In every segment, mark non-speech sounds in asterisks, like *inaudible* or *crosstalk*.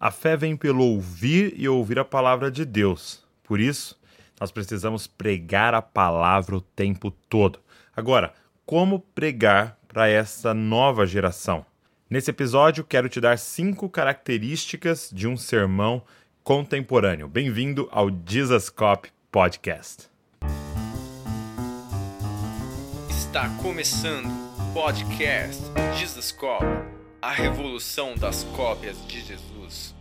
A fé vem pelo ouvir e ouvir a palavra de Deus. Por isso, nós precisamos pregar a palavra o tempo todo. Agora, como pregar para essa nova geração? Nesse episódio, quero te dar cinco características de um sermão contemporâneo. Bem-vindo ao Jesus Podcast. Está começando o podcast Jesus Cop, a revolução das cópias de Jesus.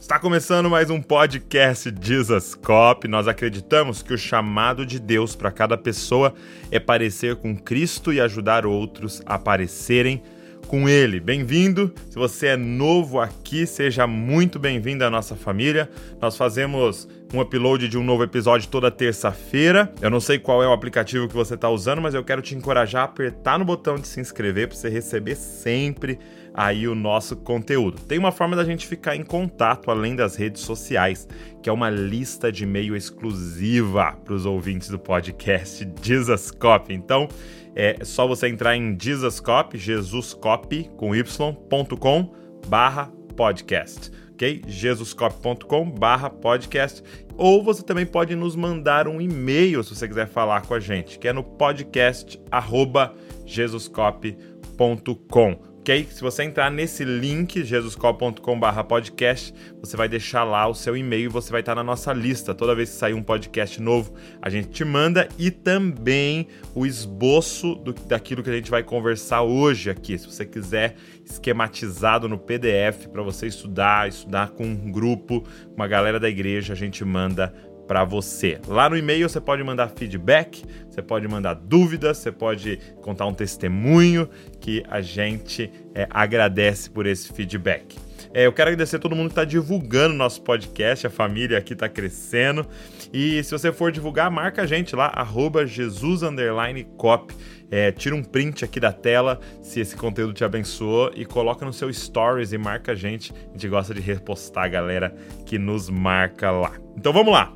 Está começando mais um podcast Jesus Cop. Nós acreditamos que o chamado de Deus para cada pessoa é parecer com Cristo e ajudar outros a parecerem com Ele. Bem-vindo! Se você é novo aqui, seja muito bem-vindo à nossa família. Nós fazemos um upload de um novo episódio toda terça-feira. Eu não sei qual é o aplicativo que você está usando, mas eu quero te encorajar a apertar no botão de se inscrever para você receber sempre aí o nosso conteúdo. Tem uma forma da gente ficar em contato além das redes sociais, que é uma lista de e-mail exclusiva para os ouvintes do podcast Jesus Cop. Então, é só você entrar em Jesuscop, Jesuscop com y.com barra podcast ok? jesuscop.com barra podcast ou você também pode nos mandar um e-mail se você quiser falar com a gente, que é no podcast arroba jesuscop.com ok? Se você entrar nesse link, jesuscol.com/podcast, você vai deixar lá o seu e-mail e você vai estar na nossa lista. Toda vez que sair um podcast novo, a gente te manda e também o esboço do, daquilo que a gente vai conversar hoje aqui. Se você quiser esquematizado no PDF para você estudar, estudar com um grupo, uma galera da igreja, a gente manda para você. Lá no e-mail você pode mandar feedback, você pode mandar dúvidas, você pode contar um testemunho que a gente é, agradece por esse feedback. É, eu quero agradecer a todo mundo que está divulgando nosso podcast, a família aqui está crescendo. E se você for divulgar, marca a gente lá, arroba Jesus_Cop. É, tira um print aqui da tela se esse conteúdo te abençoou e coloca no seu stories e marca a gente. A gente gosta de repostar a galera que nos marca lá. Então vamos lá!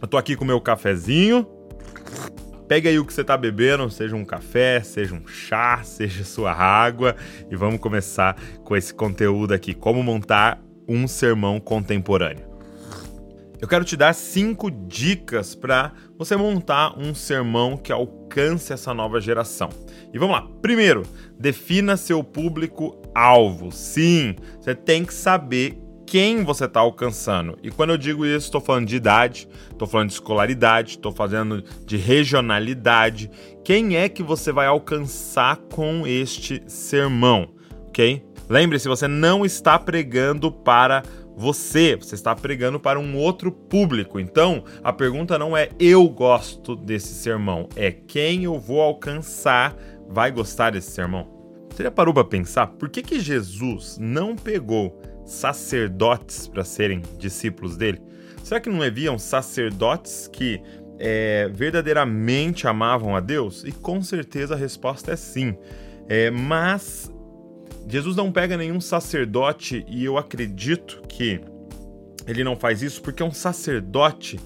Eu tô aqui com meu cafezinho. Pega aí o que você tá bebendo, seja um café, seja um chá, *laughs* seja sua água, e vamos começar com esse conteúdo aqui: como montar um sermão contemporâneo. Eu quero te dar cinco dicas para você montar um sermão que alcance essa nova geração. E vamos lá. Primeiro, defina seu público-alvo. Sim, você tem que saber quem você está alcançando. E quando eu digo isso, estou falando de idade, estou falando de escolaridade, estou falando de regionalidade. Quem é que você vai alcançar com este sermão, ok? Lembre-se, você não está pregando para você, você está pregando para um outro público. Então, a pergunta não é eu gosto desse sermão, é quem eu vou alcançar vai gostar desse sermão. Você já parou para pensar por que, que Jesus não pegou sacerdotes para serem discípulos dele? Será que não haviam sacerdotes que é, verdadeiramente amavam a Deus? E com certeza a resposta é sim. É, mas Jesus não pega nenhum sacerdote e eu acredito que ele não faz isso porque um sacerdote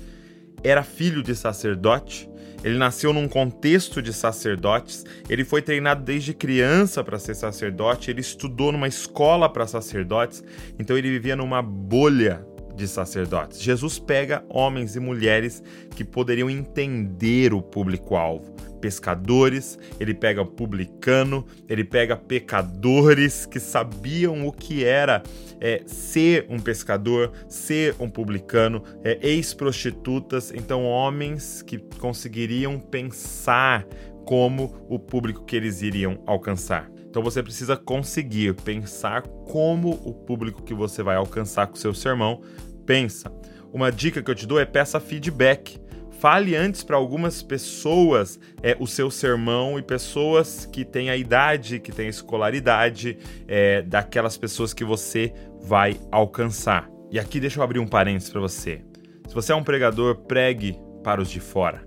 era filho de sacerdote ele nasceu num contexto de sacerdotes, ele foi treinado desde criança para ser sacerdote, ele estudou numa escola para sacerdotes, então ele vivia numa bolha de sacerdotes. Jesus pega homens e mulheres que poderiam entender o público-alvo. Pescadores, ele pega publicano, ele pega pecadores que sabiam o que era é, ser um pescador, ser um publicano, é, ex-prostitutas, então homens que conseguiriam pensar como o público que eles iriam alcançar. Então você precisa conseguir pensar como o público que você vai alcançar com seu sermão pensa. Uma dica que eu te dou é peça feedback. Fale antes para algumas pessoas é, o seu sermão e pessoas que têm a idade, que têm a escolaridade, é, daquelas pessoas que você vai alcançar. E aqui deixa eu abrir um parênteses para você. Se você é um pregador, pregue para os de fora.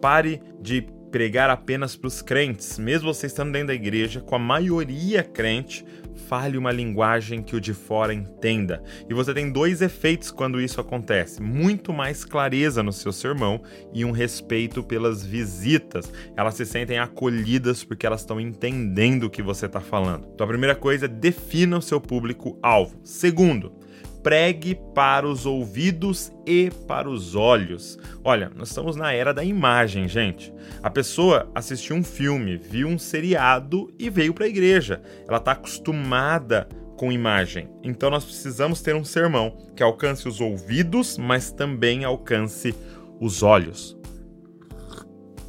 Pare de pregar apenas para os crentes, mesmo você estando dentro da igreja, com a maioria crente, fale uma linguagem que o de fora entenda. E você tem dois efeitos quando isso acontece: muito mais clareza no seu sermão e um respeito pelas visitas. Elas se sentem acolhidas porque elas estão entendendo o que você está falando. Então, a primeira coisa é defina o seu público-alvo. Segundo, pregue para os ouvidos e para os olhos. Olha, nós estamos na era da imagem, gente. A pessoa assistiu um filme, viu um seriado e veio para a igreja. Ela está acostumada com imagem. Então nós precisamos ter um sermão que alcance os ouvidos, mas também alcance os olhos.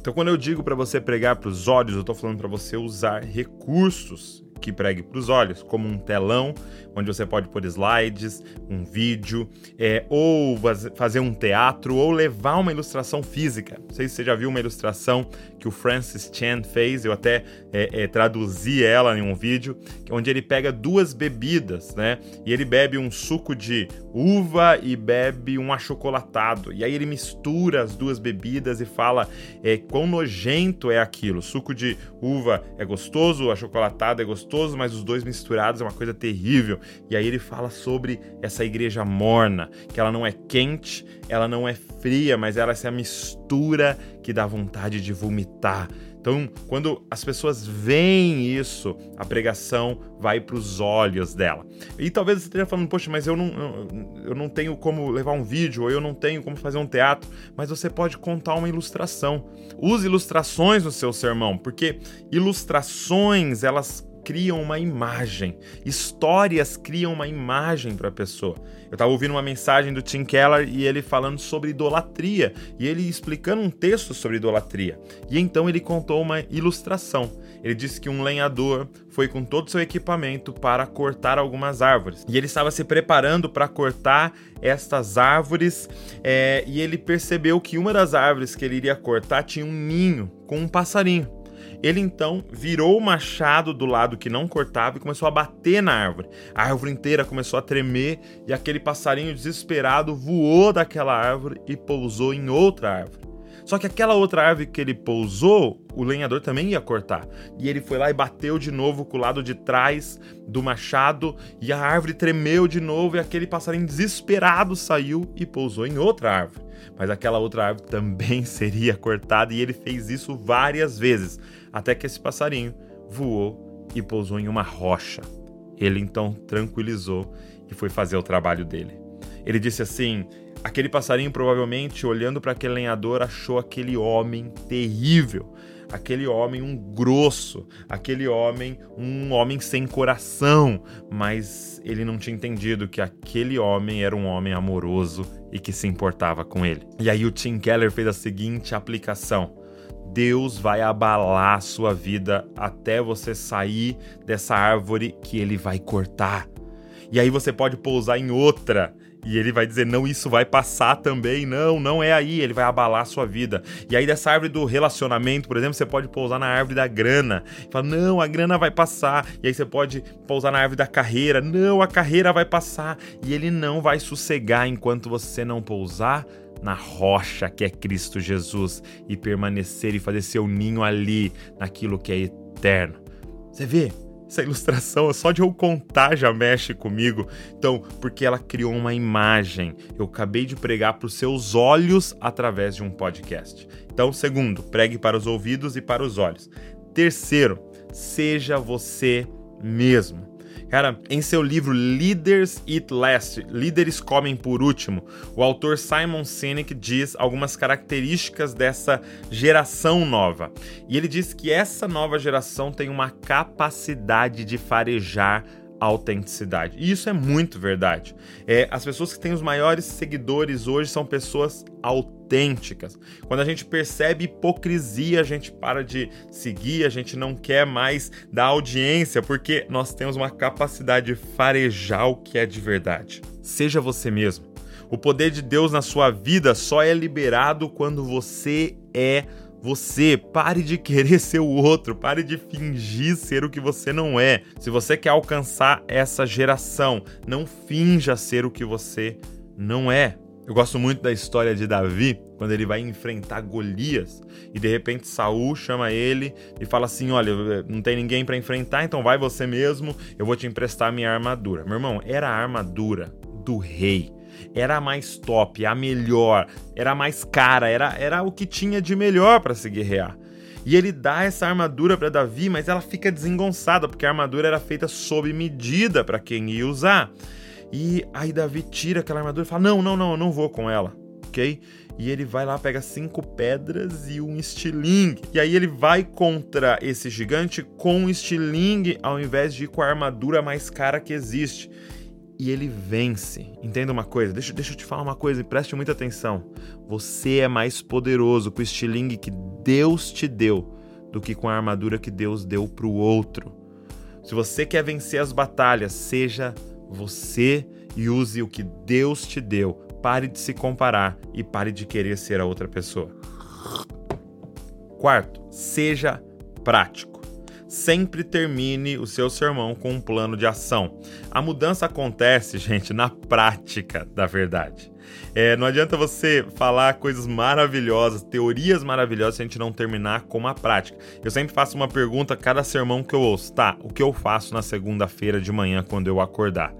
Então, quando eu digo para você pregar para os olhos, eu estou falando para você usar recursos que pregue para os olhos, como um telão onde você pode pôr slides, um vídeo, é, ou fazer um teatro, ou levar uma ilustração física. Não sei se você já viu uma ilustração que o Francis Chan fez, eu até é, é, traduzi ela em um vídeo, onde ele pega duas bebidas, né? E ele bebe um suco de uva e bebe um achocolatado. E aí ele mistura as duas bebidas e fala é, quão nojento é aquilo. Suco de uva é gostoso, achocolatado é gostoso, mas os dois misturados é uma coisa terrível. E aí ele fala sobre essa igreja morna, que ela não é quente, ela não é fria, mas ela é essa mistura que dá vontade de vomitar. Então, quando as pessoas veem isso, a pregação vai para os olhos dela. E talvez você esteja falando, poxa, mas eu não, eu não tenho como levar um vídeo, ou eu não tenho como fazer um teatro, mas você pode contar uma ilustração. Use ilustrações no seu sermão, porque ilustrações, elas criam uma imagem, histórias criam uma imagem para a pessoa. Eu estava ouvindo uma mensagem do Tim Keller e ele falando sobre idolatria e ele explicando um texto sobre idolatria. E então ele contou uma ilustração. Ele disse que um lenhador foi com todo o seu equipamento para cortar algumas árvores. E ele estava se preparando para cortar estas árvores é, e ele percebeu que uma das árvores que ele iria cortar tinha um ninho com um passarinho. Ele então virou o machado do lado que não cortava e começou a bater na árvore. A árvore inteira começou a tremer e aquele passarinho desesperado voou daquela árvore e pousou em outra árvore. Só que aquela outra árvore que ele pousou, o lenhador também ia cortar. E ele foi lá e bateu de novo com o lado de trás do machado, e a árvore tremeu de novo, e aquele passarinho desesperado saiu e pousou em outra árvore. Mas aquela outra árvore *laughs* também seria cortada, e ele fez isso várias vezes até que esse passarinho voou e pousou em uma rocha. Ele então tranquilizou e foi fazer o trabalho dele. Ele disse assim: aquele passarinho provavelmente, olhando para aquele lenhador, achou aquele homem terrível, aquele homem um grosso, aquele homem um homem sem coração, mas ele não tinha entendido que aquele homem era um homem amoroso e que se importava com ele. E aí o Tim Keller fez a seguinte aplicação: Deus vai abalar a sua vida até você sair dessa árvore que ele vai cortar. E aí você pode pousar em outra. E ele vai dizer: não, isso vai passar também. Não, não é aí. Ele vai abalar a sua vida. E aí, dessa árvore do relacionamento, por exemplo, você pode pousar na árvore da grana. Fala: não, a grana vai passar. E aí você pode pousar na árvore da carreira. Não, a carreira vai passar. E ele não vai sossegar enquanto você não pousar na rocha que é Cristo Jesus e permanecer e fazer seu ninho ali, naquilo que é eterno. Você vê? Essa ilustração, só de eu contar já mexe comigo. Então, porque ela criou uma imagem. Eu acabei de pregar para os seus olhos através de um podcast. Então, segundo, pregue para os ouvidos e para os olhos. Terceiro, seja você mesmo. Cara, em seu livro Leaders Eat Last, Líderes Comem por Último, o autor Simon Sinek diz algumas características dessa geração nova. E ele diz que essa nova geração tem uma capacidade de farejar autenticidade. E isso é muito verdade. É, as pessoas que têm os maiores seguidores hoje são pessoas autênticas. Quando a gente percebe hipocrisia, a gente para de seguir, a gente não quer mais dar audiência, porque nós temos uma capacidade de farejar o que é de verdade. Seja você mesmo. O poder de Deus na sua vida só é liberado quando você é você pare de querer *laughs* ser o outro, pare de fingir ser o que você não é. Se você quer alcançar essa geração, não finja ser o que você não é. Eu gosto muito da história de Davi, quando ele vai enfrentar Golias e de repente Saul chama ele e fala assim: "Olha, não tem ninguém para enfrentar, então vai você mesmo, eu vou te emprestar minha armadura". Meu irmão, era a armadura do rei. Era a mais top, a melhor, era a mais cara, era, era o que tinha de melhor para se guerrear. E ele dá essa armadura para Davi, mas ela fica desengonçada, porque a armadura era feita sob medida para quem ia usar. E aí Davi tira aquela armadura e fala: Não, não, não, eu não vou com ela, ok? E ele vai lá, pega cinco pedras e um estilingue. E aí ele vai contra esse gigante com um estilingue ao invés de ir com a armadura mais cara que existe. E ele vence. Entenda uma coisa, deixa, deixa eu te falar uma coisa e preste muita atenção. Você é mais poderoso com o estilingue que Deus te deu do que com a armadura que Deus deu para o outro. Se você quer vencer as batalhas, seja você e use o que Deus te deu. Pare de se comparar e pare de querer ser a outra pessoa. Quarto, seja prático. Sempre termine o seu sermão com um plano de ação. A mudança acontece, *laughs* gente, na prática da verdade. É, não adianta você falar coisas maravilhosas, teorias maravilhosas, se a gente não terminar com uma prática. Eu sempre faço uma pergunta a cada sermão que eu ouço. Tá, o que eu faço na segunda-feira de manhã quando eu acordar?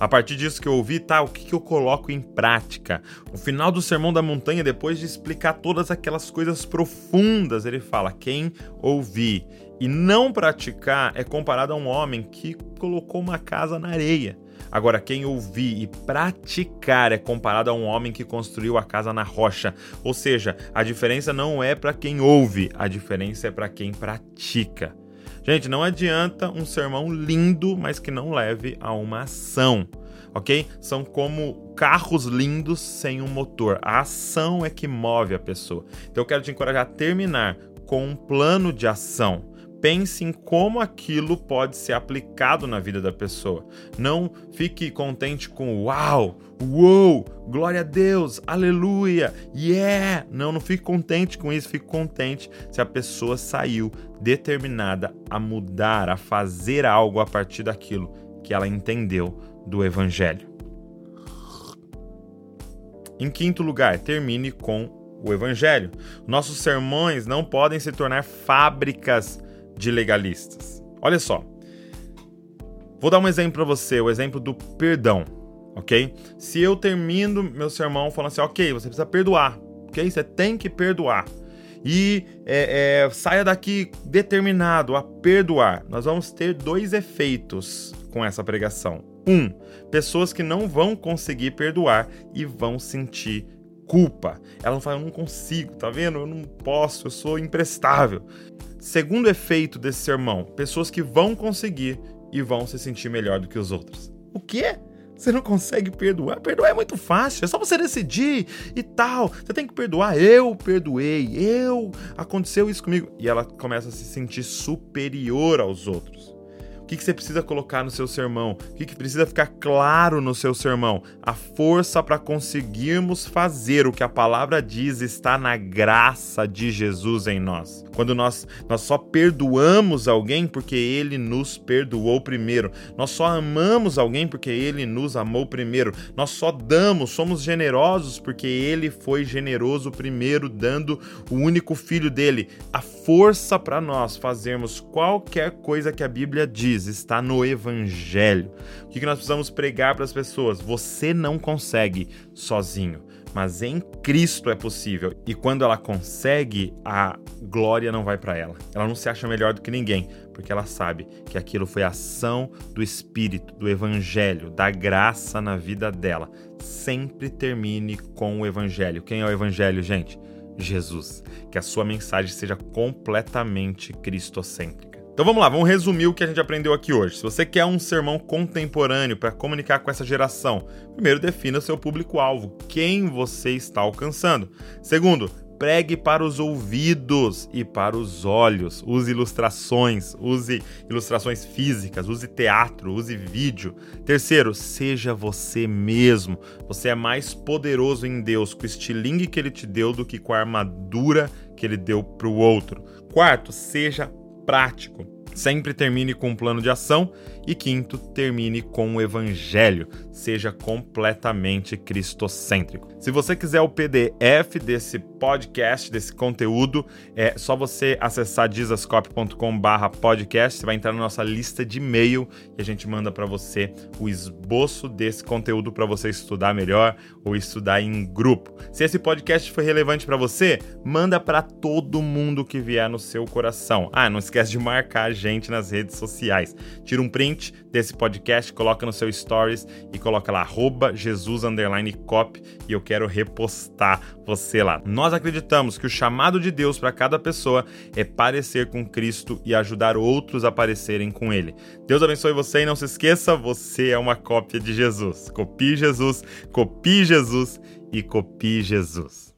A partir disso que eu ouvi, tá, o que, que eu coloco em prática? O final do Sermão da Montanha, depois de explicar todas aquelas coisas profundas, ele fala: quem ouvir e não praticar é comparado a um homem que colocou uma casa na areia. Agora, quem ouvir e praticar é comparado a um homem que construiu a casa na rocha. Ou seja, a diferença não é para quem ouve, a diferença é para quem pratica. Gente, não adianta um sermão lindo, mas que não leve a uma ação, ok? São como carros lindos sem um motor. A ação é que move a pessoa. Então eu quero te encorajar a terminar com um plano de ação pense em como aquilo pode ser aplicado na vida da pessoa. Não fique contente com uau, uou, glória a Deus, aleluia, yeah. Não, não fique contente com isso, fique contente se a pessoa saiu determinada a mudar, a fazer algo a partir daquilo que ela entendeu do evangelho. Em quinto lugar, termine com o evangelho. Nossos sermões não podem se tornar fábricas de legalistas. Olha só. Vou dar um exemplo para você, o exemplo do perdão, ok? Se eu termino meu sermão falando assim, ok, você precisa perdoar, ok? Você tem que perdoar. E é, é, saia daqui determinado a perdoar. Nós vamos ter dois efeitos com essa pregação. Um, pessoas que não vão conseguir perdoar e vão sentir culpa. Ela fala, eu não consigo, tá vendo? Eu não posso, eu sou imprestável. Segundo efeito desse sermão, pessoas que vão conseguir e vão se sentir melhor do que os outros. O quê? Você não consegue perdoar? Perdoar é muito fácil, é só você decidir e tal. Você tem que perdoar. Eu perdoei, eu aconteceu isso comigo. E ela começa a se sentir superior aos outros que, que você precisa colocar no seu sermão? O que, que precisa ficar claro no seu sermão? A força para conseguirmos fazer o que a palavra diz está na graça de Jesus em nós. Quando nós, nós só perdoamos alguém porque ele nos perdoou primeiro. Nós só amamos alguém porque ele nos amou primeiro. Nós só damos, somos generosos porque ele foi generoso primeiro, dando o único filho dele. A força para nós fazermos qualquer coisa que a Bíblia diz está no Evangelho. O que nós precisamos pregar para as pessoas? Você não consegue sozinho, mas em Cristo é possível. E quando ela consegue, a glória não vai para ela. Ela não se acha melhor do que ninguém, porque ela sabe que aquilo foi ação do Espírito, do Evangelho, da graça na vida dela. Sempre termine com o Evangelho. Quem é o Evangelho, gente? Jesus. Que a sua mensagem seja completamente cristocêntrica. Então vamos lá, vamos resumir o que a gente aprendeu aqui hoje. Se você quer um sermão contemporâneo para comunicar com essa geração, primeiro defina o seu público-alvo, quem você está alcançando. Segundo, pregue para os ouvidos e para os olhos. Use ilustrações, use ilustrações físicas, use teatro, use vídeo. Terceiro, seja você mesmo. Você é mais poderoso em Deus com o estilingue que ele te deu do que com a armadura que ele deu para o outro. Quarto, seja prático. Sempre termine com um plano de ação. E quinto, termine com o evangelho. Seja completamente cristocêntrico. Se você quiser o PDF desse podcast, desse conteúdo, é só você acessar dizascope.com/podcast. Você vai entrar na nossa lista de e-mail e a gente manda para você o esboço desse conteúdo para você estudar melhor ou estudar em grupo. Se esse podcast foi relevante para você, manda para todo mundo que vier no seu coração. Ah, não esquece de marcar a gente nas redes sociais. Tira um print desse podcast, coloca no seu stories e coloca lá Jesus cop e eu quero repostar você lá. Nós acreditamos que o chamado de Deus para cada pessoa é parecer com Cristo e ajudar outros a parecerem com Ele. Deus abençoe você e não se esqueça, você é uma cópia de Jesus. Copie Jesus, copie Jesus e copie Jesus.